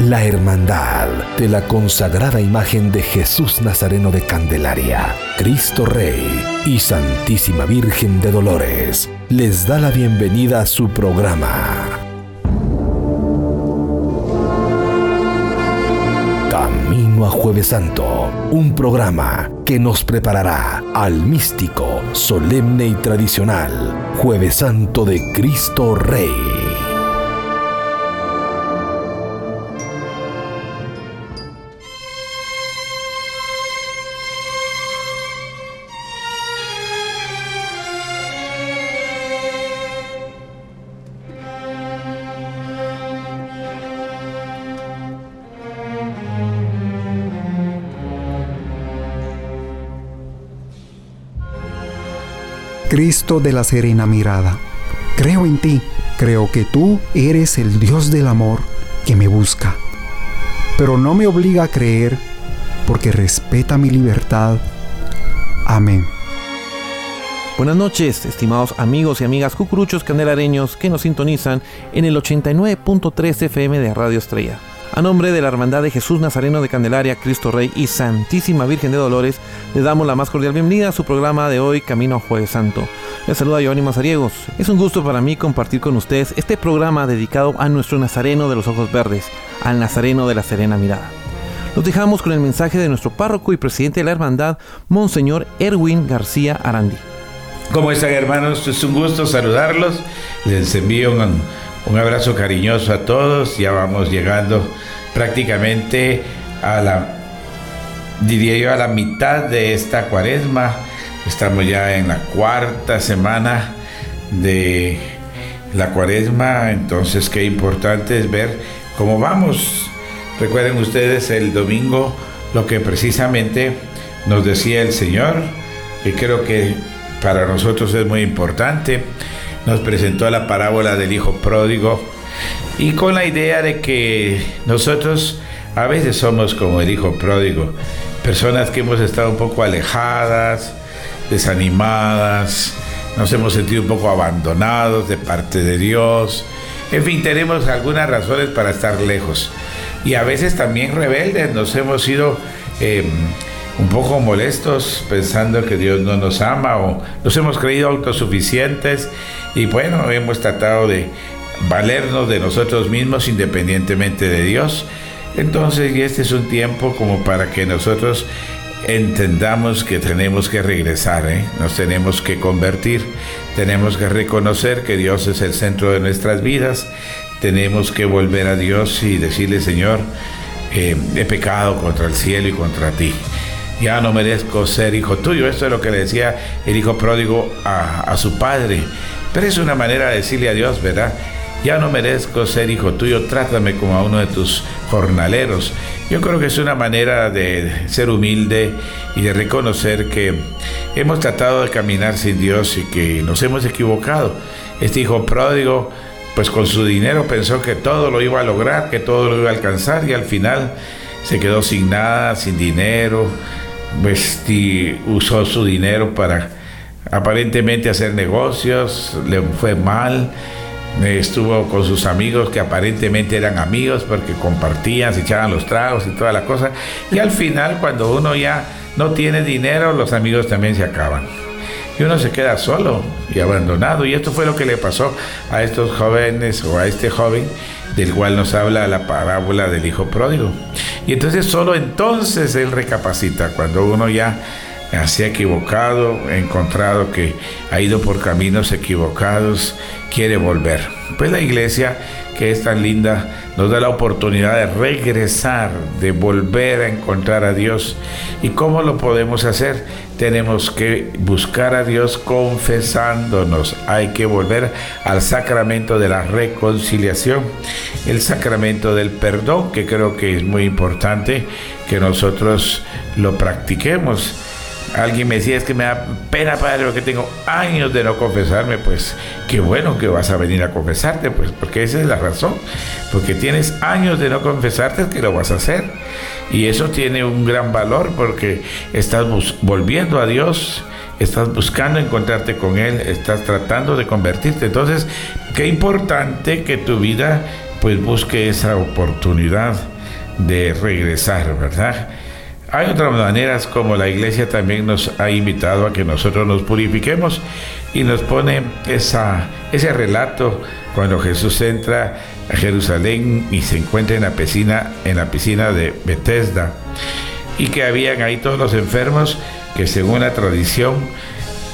la hermandad de la consagrada imagen de Jesús Nazareno de Candelaria, Cristo Rey y Santísima Virgen de Dolores les da la bienvenida a su programa. Camino a Jueves Santo, un programa que nos preparará al místico, solemne y tradicional Jueves Santo de Cristo Rey. Cristo de la serena mirada. Creo en ti, creo que tú eres el Dios del amor que me busca. Pero no me obliga a creer porque respeta mi libertad. Amén. Buenas noches, estimados amigos y amigas cucuruchos candelareños que nos sintonizan en el 89.3 FM de Radio Estrella. A nombre de la Hermandad de Jesús Nazareno de Candelaria, Cristo Rey y Santísima Virgen de Dolores, le damos la más cordial bienvenida a su programa de hoy, Camino a Jueves Santo. Les saluda Giovanni Mazariegos. Es un gusto para mí compartir con ustedes este programa dedicado a nuestro Nazareno de los Ojos Verdes, al Nazareno de la Serena Mirada. Los dejamos con el mensaje de nuestro párroco y presidente de la Hermandad, Monseñor Erwin García Arandi. ¿Cómo están hermanos? Es un gusto saludarlos. Les envío un un abrazo cariñoso a todos. Ya vamos llegando prácticamente a la, diría yo, a la mitad de esta cuaresma. Estamos ya en la cuarta semana de la cuaresma. Entonces, qué importante es ver cómo vamos. Recuerden ustedes el domingo lo que precisamente nos decía el Señor, que creo que para nosotros es muy importante nos presentó la parábola del hijo pródigo y con la idea de que nosotros a veces somos como el hijo pródigo, personas que hemos estado un poco alejadas, desanimadas, nos hemos sentido un poco abandonados de parte de Dios, en fin, tenemos algunas razones para estar lejos. Y a veces también rebeldes, nos hemos ido... Em, un poco molestos pensando que Dios no nos ama o nos hemos creído autosuficientes y bueno, hemos tratado de valernos de nosotros mismos independientemente de Dios. Entonces, este es un tiempo como para que nosotros entendamos que tenemos que regresar, ¿eh? nos tenemos que convertir, tenemos que reconocer que Dios es el centro de nuestras vidas, tenemos que volver a Dios y decirle, Señor, eh, he pecado contra el cielo y contra ti ya no merezco ser hijo tuyo. Esto es lo que le decía el hijo pródigo a, su padre. Pero es una manera de decirle a Dios, ¿verdad? Ya no merezco ser hijo tuyo, trátame como a uno de tus jornaleros. Yo creo que es una manera de ser humilde y de reconocer que hemos tratado de caminar sin Dios y que nos hemos equivocado. Este hijo pródigo, pues con su dinero pensó que todo lo iba a lograr, que todo lo iba a alcanzar y al final se quedó sin nada, sin dinero, usó su dinero para aparentemente hacer negocios, le fue mal, estuvo con sus amigos que aparentemente eran amigos porque compartían, se echaban los tragos y toda la cosa, y al final cuando uno ya no tiene dinero, los amigos también se acaban. Y uno se queda solo y abandonado. Y esto fue lo que le pasó a estos jóvenes o a este joven del cual nos habla la parábola del hijo pródigo. Y entonces solo entonces él recapacita, cuando uno ya se ha equivocado, ha encontrado que ha ido por caminos equivocados, quiere volver. Pues la iglesia, que es tan linda, nos da la oportunidad de regresar, de volver a encontrar a Dios. ¿Y cómo lo podemos hacer? Tenemos que buscar a Dios confesándonos. Hay que volver al sacramento de la reconciliación, el sacramento del perdón, que creo que es muy importante que nosotros lo practiquemos Alguien me decía, es que me da pena, padre, porque tengo años de no confesarme. Pues qué bueno que vas a venir a confesarte, pues, porque esa es la razón. Porque tienes años de no confesarte, es que lo vas a hacer. Y eso tiene un gran valor porque estás volviendo a Dios, estás buscando encontrarte con Él, estás tratando de convertirte. Entonces, qué importante que tu vida pues busque esa oportunidad de regresar, ¿verdad? Hay otras maneras como la iglesia también nos ha invitado a que nosotros nos purifiquemos y nos pone ese relato cuando Jesús entra a Jerusalén y se encuentra en la piscina, en la piscina de Bethesda y que habían ahí todos los enfermos que según la tradición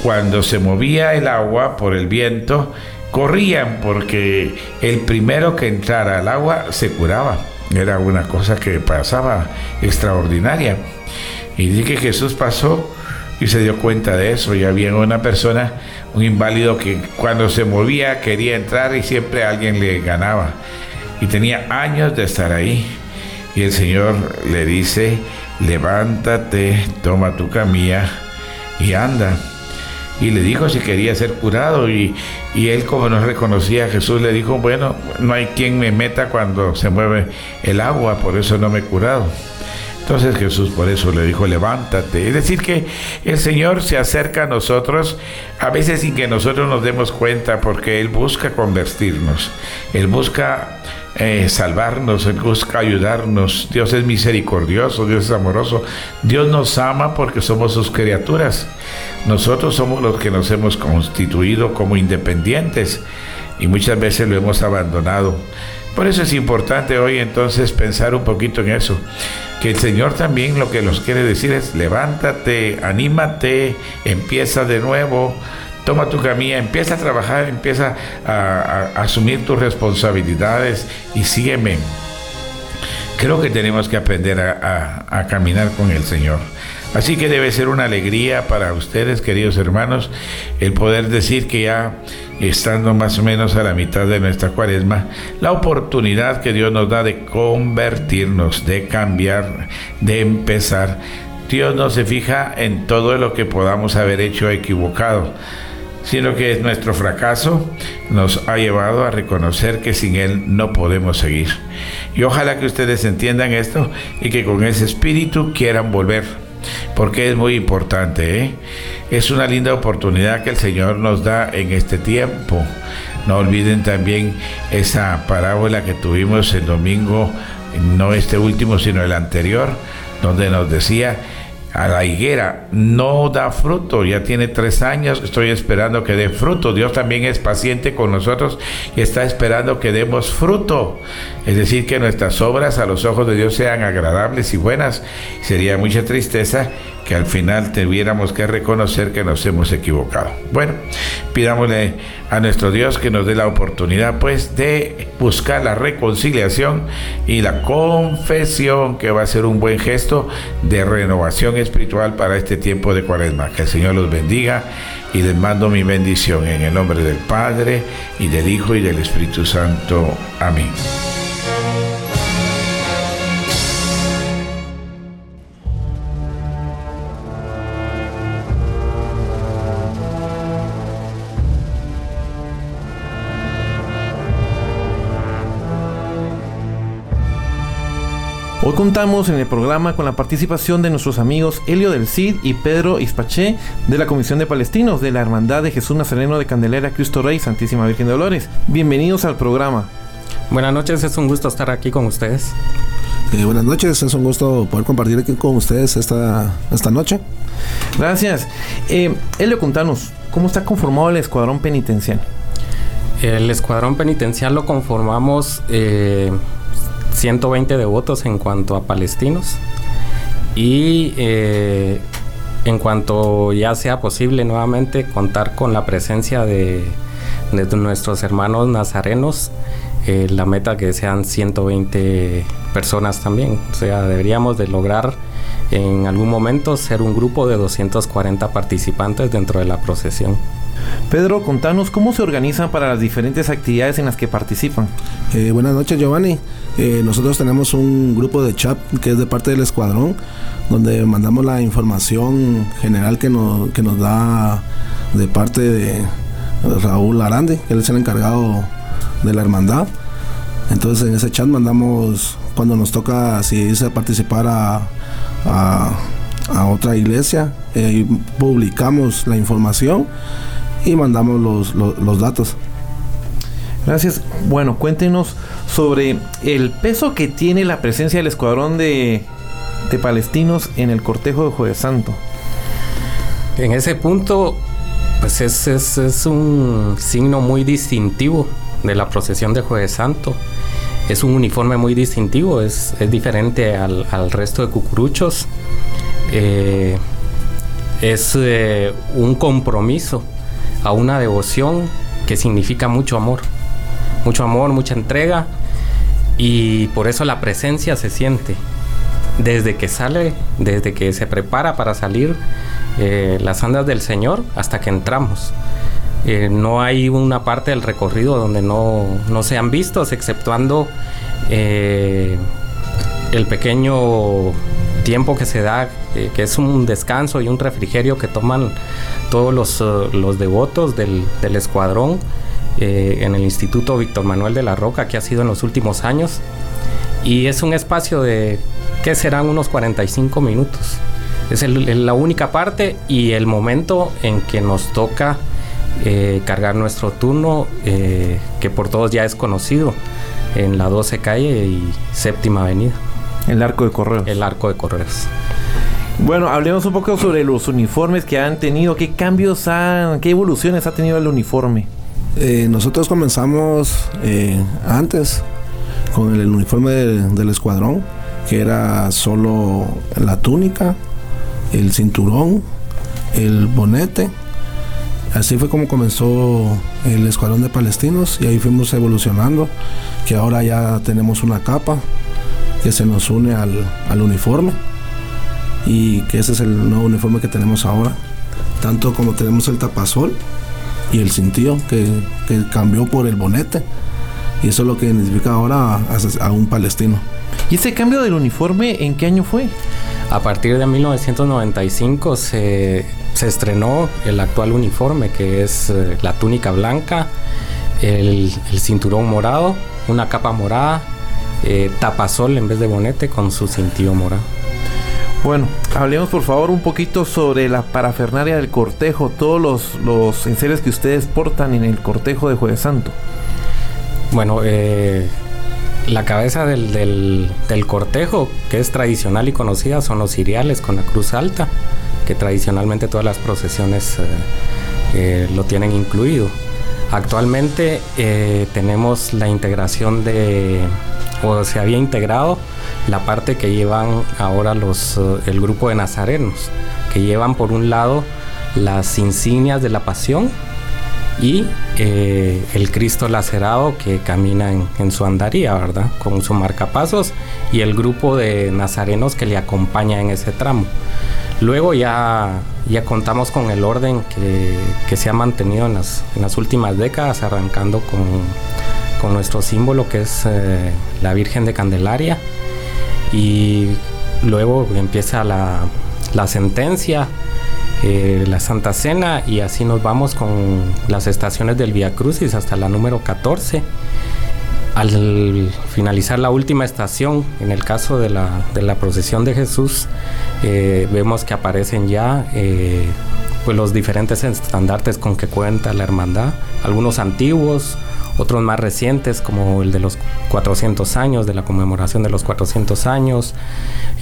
cuando se movía el agua por el viento corrían porque el primero que entrara al agua se curaba. Era una cosa que pasaba extraordinaria. Y dice que Jesús pasó y se dio cuenta de eso. Y había una persona, un inválido, que cuando se movía quería entrar y siempre alguien le ganaba. Y tenía años de estar ahí. Y el Señor le dice, levántate, toma tu camilla y anda y le dijo si quería ser curado y, él como no reconocía a Jesús le dijo, bueno, no hay quien me meta cuando se mueve el agua, por eso no me he curado. Entonces Jesús por eso le dijo, levántate. Es decir, que el Señor se acerca a nosotros a veces sin que nosotros nos demos cuenta, porque Él busca convertirnos. Él busca eh, salvarnos, Él busca ayudarnos. Dios es misericordioso, Dios es amoroso. Dios nos ama porque somos sus criaturas. Nosotros somos los que nos hemos constituido como independientes y muchas veces lo hemos abandonado. Por eso es importante hoy entonces pensar un poquito en eso, que el Señor también lo que nos quiere decir es levántate, anímate, empieza de nuevo, toma tu camilla, empieza a trabajar, empieza a, asumir tus responsabilidades y sígueme. Creo que tenemos que aprender a caminar con el Señor. Así que debe ser una alegría para ustedes, queridos hermanos, el poder decir que ya estando más o menos a la mitad de nuestra cuaresma, la oportunidad que Dios nos da de convertirnos, de cambiar, de empezar. Dios no se fija en todo lo que podamos haber hecho equivocado, sino que nuestro fracaso nos ha llevado a reconocer que sin Él no podemos seguir. Y ojalá que ustedes entiendan esto y que con ese espíritu quieran volver porque es muy importante. ¿eh? Es una linda oportunidad que el Señor nos da en este tiempo. No olviden también esa parábola que tuvimos el domingo, no este último, sino el anterior, donde nos decía, a la higuera no da fruto, ya tiene tres años, estoy esperando que dé fruto. Dios también es paciente con nosotros y está esperando que demos fruto. Es decir, que nuestras obras a los ojos de Dios sean agradables y buenas. Sería mucha tristeza que al final tuviéramos que reconocer que nos hemos equivocado. Bueno, pidámosle a nuestro Dios que nos dé la oportunidad pues de buscar la reconciliación y la confesión que va a ser un buen gesto de renovación espiritual para este tiempo de cuaresma. Que el Señor los bendiga y les mando mi bendición en el nombre del Padre y del Hijo y del Espíritu Santo. Amén. Hoy contamos en el programa con la participación de nuestros amigos Helio del Cid y Pedro Ispaché de la Comisión de Palestinos de la Hermandad de Jesús Nazareno de Candelaria Cristo Rey Santísima Virgen de Dolores. Bienvenidos al programa. Buenas noches, es un gusto estar aquí con ustedes. Eh, buenas noches, es un gusto poder compartir aquí con ustedes esta, esta noche. Gracias. Eh, Helio, contanos, ¿cómo está conformado el escuadrón penitencial? El escuadrón penitencial lo conformamos eh, 120 devotos en cuanto a palestinos y eh, en cuanto ya sea posible nuevamente contar con la presencia de, nuestros hermanos nazarenos, eh, la meta que sean 120 personas también. O sea, deberíamos de lograr en algún momento ser un grupo de 240 participantes dentro de la procesión. Pedro, contanos cómo se organizan para las diferentes actividades en las que participan. Eh, buenas noches, Giovanni. Eh, nosotros tenemos un grupo de chat que es de parte del escuadrón, donde mandamos la información general que nos, que nos da de parte de Raúl Arande, que él es el encargado de la hermandad. Entonces en ese chat mandamos cuando nos toca si irse a participar a, otra iglesia, eh, publicamos la información y mandamos los, los, datos. Gracias. Bueno, cuéntenos sobre el peso que tiene la presencia del escuadrón de, de palestinos en el cortejo de Jueves Santo. En ese punto, pues es, es, es, un signo muy distintivo de la procesión de Jueves Santo. Es un uniforme muy distintivo, es, es diferente al, al, resto de cucuruchos. Eh, es eh, un compromiso a una devoción que significa mucho amor. Mucho amor, mucha entrega. Y por eso la presencia se siente. Desde que sale, desde que se prepara para salir eh, las andas del Señor hasta que entramos. Eh, no hay una parte del recorrido donde no, no sean vistos, exceptuando eh, el pequeño tiempo que se da, eh, que es un descanso y un refrigerio que toman todos los, los devotos del, escuadrón eh, en el Instituto Víctor Manuel de la Roca, que ha sido en los últimos años. Y es un espacio de, que serán unos 45 minutos. Es la única parte y el momento en que nos toca eh, cargar nuestro turno, eh, que por todos ya es conocido, en la 12 calle y séptima avenida. El arco de correos. El arco de correos. Bueno, hablemos un poco sobre los uniformes que han tenido, qué cambios han, qué evoluciones ha tenido el uniforme. Eh, nosotros comenzamos eh, antes con el uniforme de, del escuadrón, que era solo la túnica, el cinturón, el bonete. Así fue como comenzó el escuadrón de palestinos y ahí fuimos evolucionando, que ahora ya tenemos una capa que se nos une al, al uniforme y que ese es el nuevo uniforme que tenemos ahora. Tanto como tenemos el tapasol y el cintillo que, que, cambió por el bonete. Y eso es lo que identifica ahora a, a, un palestino. ¿Y ese cambio del uniforme en qué año fue? A partir de 1995 se, se estrenó el actual uniforme, que es eh, la túnica blanca, el, el cinturón morado, una capa morada, eh, tapasol en vez de bonete con su cintillo morado. Bueno, hablemos por favor un poquito sobre la parafernaria del cortejo, todos los, los enseres que ustedes portan en el cortejo de Jueves Santo. Bueno, eh, la cabeza del, del, del, cortejo, que es tradicional y conocida, son los ciriales con la cruz alta, que tradicionalmente todas las procesiones eh, eh, lo tienen incluido. Actualmente tenemos la integración de, o se había integrado la parte que llevan ahora los, uh, el grupo de nazarenos, que llevan por un lado las insignias de la pasión y eh, el Cristo lacerado que camina en, en, su andaría, ¿verdad? Con su marcapasos y el grupo de nazarenos que le acompaña en ese tramo. Luego ya, ya contamos con el orden que, que se ha mantenido en las, en las, últimas décadas, arrancando con, con nuestro símbolo que es eh, la Virgen de Candelaria. Y luego empieza la, la sentencia, eh, la Santa Cena y así nos vamos con las estaciones del Via Crucis hasta la número 14. Al finalizar la última estación, en el caso de la, de la procesión de Jesús, eh, vemos que aparecen ya pues los diferentes estandartes con que cuenta la hermandad, algunos antiguos, otros más recientes como el de los 400 años, de la conmemoración de los 400 años,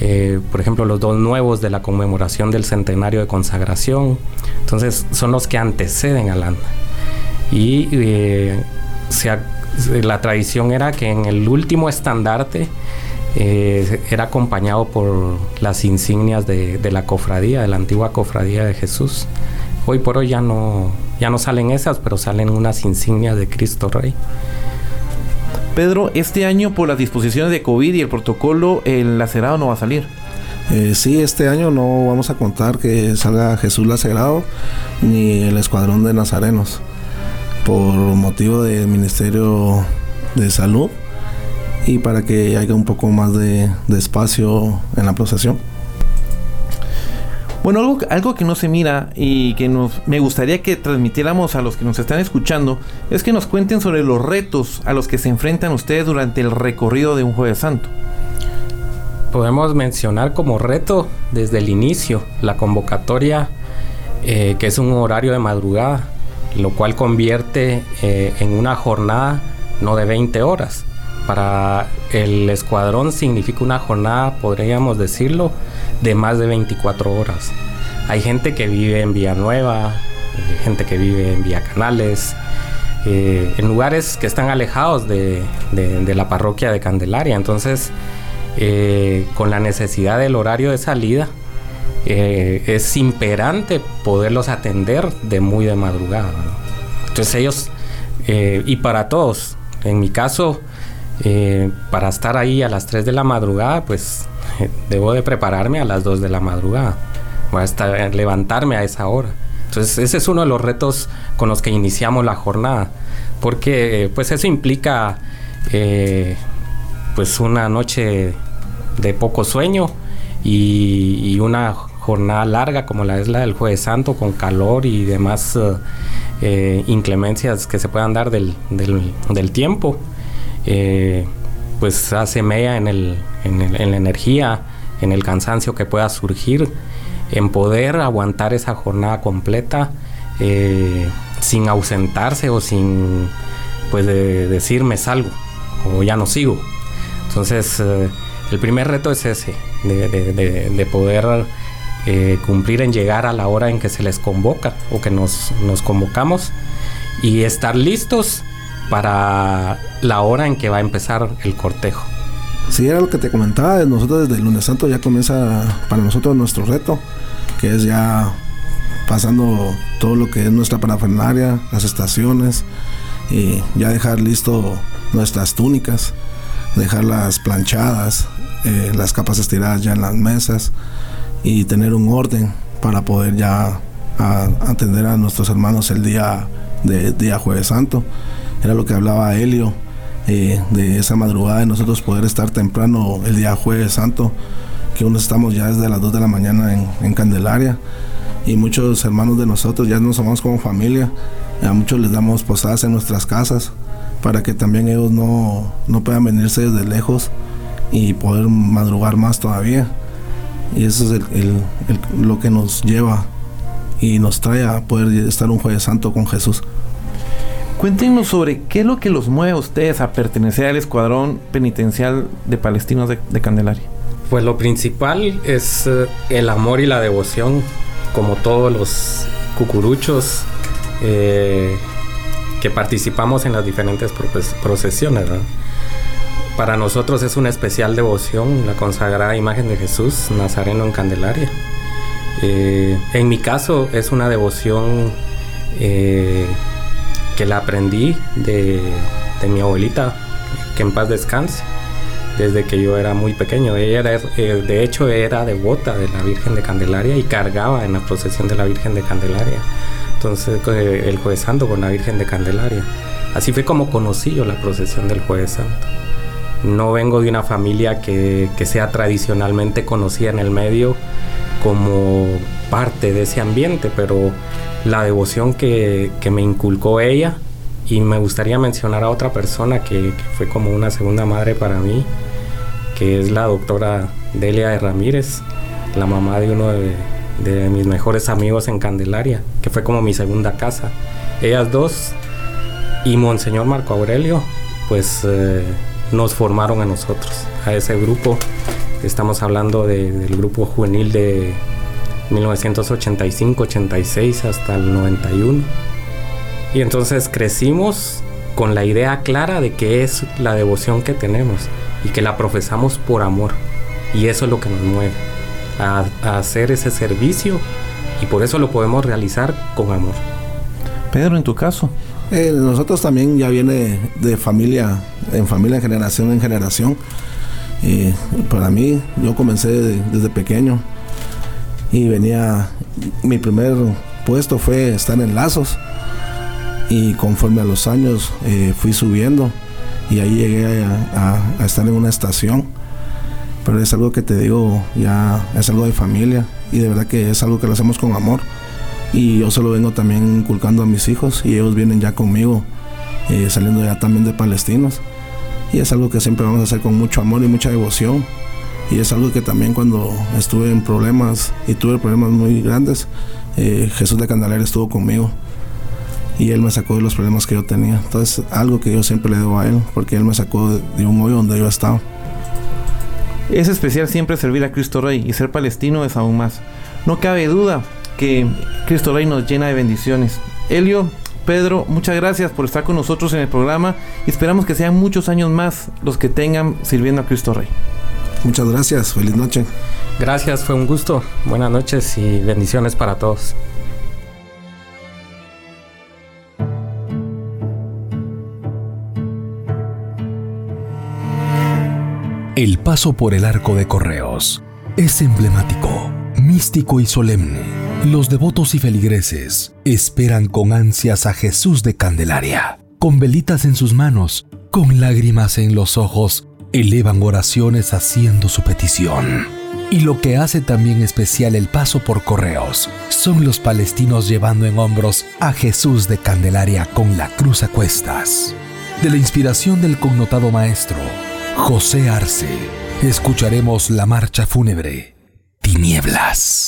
eh, por ejemplo los dos nuevos de la conmemoración del centenario de consagración, entonces son los que anteceden al ANDA. Y eh, la tradición era que en el último estandarte eh, era acompañado por las insignias de la cofradía, de la antigua cofradía de Jesús. Hoy por hoy ya no, ya no salen esas, pero salen unas insignias de Cristo Rey. Pedro, este año por las disposiciones de COVID y el protocolo, el lacerado no va a salir. Eh, sí, este año no vamos a contar que salga Jesús lacerado ni el escuadrón de nazarenos por motivo del Ministerio de Salud y para que haya un poco más de, de espacio en la procesión. Bueno, algo, que no se mira y que me gustaría que transmitiéramos a los que nos están escuchando es que nos cuenten sobre los retos a los que se enfrentan ustedes durante el recorrido de un Jueves Santo. Podemos mencionar como reto desde el inicio la convocatoria, eh, que es un horario de madrugada, lo cual convierte eh, en una jornada no de 20 horas. Para el escuadrón significa una jornada, podríamos decirlo, de más de 24 horas. Hay gente que vive en Villanueva, eh, gente que vive en Vía Canales, eh, en lugares que están alejados de, la parroquia de Candelaria. Entonces, eh, con la necesidad del horario de salida, es imperante poderlos atender de muy de madrugada. Entonces ellos, y para todos, en mi caso, para estar ahí a las 3 de la madrugada, pues debo de prepararme a las 2 de la madrugada. Voy estar, levantarme a esa hora. Entonces ese es uno de los retos con los que iniciamos la jornada, porque pues eso implica eh, pues una noche de poco sueño y, una jornada larga como la es la del Jueves Santo con calor y demás eh, eh, inclemencias que se puedan dar del, del, tiempo, pues hace media en, el, en la energía, en el cansancio que pueda surgir en poder aguantar esa jornada completa eh, sin ausentarse o sin pues decir me salgo o ya no sigo. Entonces eh, el primer reto es ese, de, poder eh, cumplir en llegar a la hora en que se les convoca o que nos, nos convocamos y estar listos para la hora en que va a empezar el cortejo. Sí, era lo que te comentaba, nosotros desde el lunes santo ya comienza para nosotros nuestro reto, que es ya pasando todo lo que es nuestra parafernalia, las estaciones, y ya dejar listo nuestras túnicas, dejarlas planchadas, eh, las capas estiradas ya en las mesas y tener un orden para poder ya atender a nuestros hermanos el día de día jueves santo. Era lo que hablaba Helio eh, de esa madrugada de nosotros poder estar temprano el día jueves santo, que uno estamos ya desde las 2 de la mañana en, Candelaria y muchos hermanos de nosotros ya nos somos como familia, a muchos les damos posadas en nuestras casas para que también ellos no, no puedan venirse desde lejos y poder madrugar más todavía. Y eso es lo que nos lleva y nos trae a poder estar un jueves santo con Jesús. Cuéntenos sobre qué es lo que los mueve a ustedes a pertenecer al escuadrón penitencial de palestinos de, Candelaria. Pues lo principal es eh, el amor y la devoción, como todos los cucuruchos eh, que participamos en las diferentes procesiones. Para nosotros es una especial devoción la consagrada imagen de Jesús Nazareno en Candelaria. Eh, en mi caso es una devoción que la aprendí de, mi abuelita, que en paz descanse, desde que yo era muy pequeño. Ella era, eh, de hecho era devota de la Virgen de Candelaria y cargaba en la procesión de la Virgen de Candelaria. Entonces eh, el jueves santo con la Virgen de Candelaria. Así fue como conocí yo la procesión del jueves santo. No vengo de una familia que, que sea tradicionalmente conocida en el medio como parte de ese ambiente, pero la devoción que, me inculcó ella y me gustaría mencionar a otra persona que, fue como una segunda madre para mí, que es la doctora Delia de Ramírez, la mamá de uno de, mis mejores amigos en Candelaria, que fue como mi segunda casa. Ellas dos y Monseñor Marco Aurelio, pues eh, nos formaron a nosotros, a ese grupo. Estamos hablando del grupo juvenil de 1985-86 hasta el 91. Y entonces crecimos con la idea clara de que es la devoción que tenemos y que la profesamos por amor. Y eso es lo que nos mueve, a, hacer ese servicio y por eso lo podemos realizar con amor. Pedro, en tu caso. Eh, nosotros también ya viene de familia, en familia, en generación en generación. Y para mí, yo comencé desde pequeño y venía, mi primer puesto fue estar en lazos y conforme a los años eh, fui subiendo y ahí llegué a, estar en una estación. Pero es algo que te digo, ya es algo de familia y de verdad que es algo que lo hacemos con amor. Y yo se lo vengo también inculcando a mis hijos y ellos vienen ya conmigo, eh, saliendo ya también de palestinos. Y es algo que siempre vamos a hacer con mucho amor y mucha devoción y es algo que también cuando estuve en problemas y tuve problemas muy grandes, eh, Jesús de Candelaria estuvo conmigo. y Él me sacó de los problemas que yo tenía. Entonces, algo que yo siempre le debo a Él, porque Él me sacó de un hoyo donde yo estaba. Es especial siempre servir a Cristo Rey y ser palestino es aún más. No cabe duda que Cristo Rey nos llena de bendiciones. Elio, Pedro, muchas gracias por estar con nosotros en el programa y esperamos que sean muchos años más los que tengan sirviendo a Cristo Rey. Muchas gracias, feliz noche. Gracias, fue un gusto. Buenas noches y bendiciones para todos. El paso por el arco de correos es emblemático, místico y solemne. Los devotos y feligreses esperan con ansias a Jesús de Candelaria. Con velitas en sus manos, con lágrimas en los ojos, elevan oraciones haciendo su petición. Y lo que hace también especial el paso por correos son los palestinos llevando en hombros a Jesús de Candelaria con la cruz a cuestas. De la inspiración del connotado maestro, José Arce, escucharemos la marcha fúnebre Tinieblas.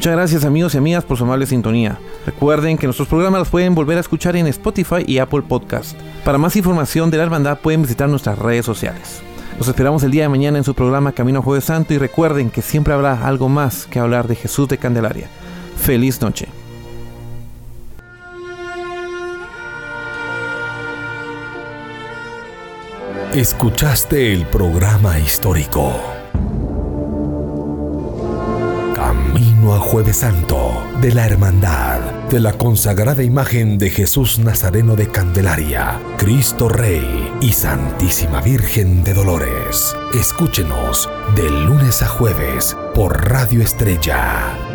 Muchas gracias amigos y amigas por su amable sintonía. Recuerden que nuestros programas los pueden volver a escuchar en Spotify y Apple Podcast. Para más información de la hermandad pueden visitar nuestras redes sociales. Los esperamos el día de mañana en su programa Camino Jueves Santo y recuerden que siempre habrá algo más que hablar de Jesús de Candelaria. Feliz noche. Escuchaste el programa histórico. A Jueves Santo de la Hermandad de la consagrada imagen de Jesús Nazareno de Candelaria, Cristo Rey y Santísima Virgen de Dolores. Escúchenos de lunes a jueves por Radio Estrella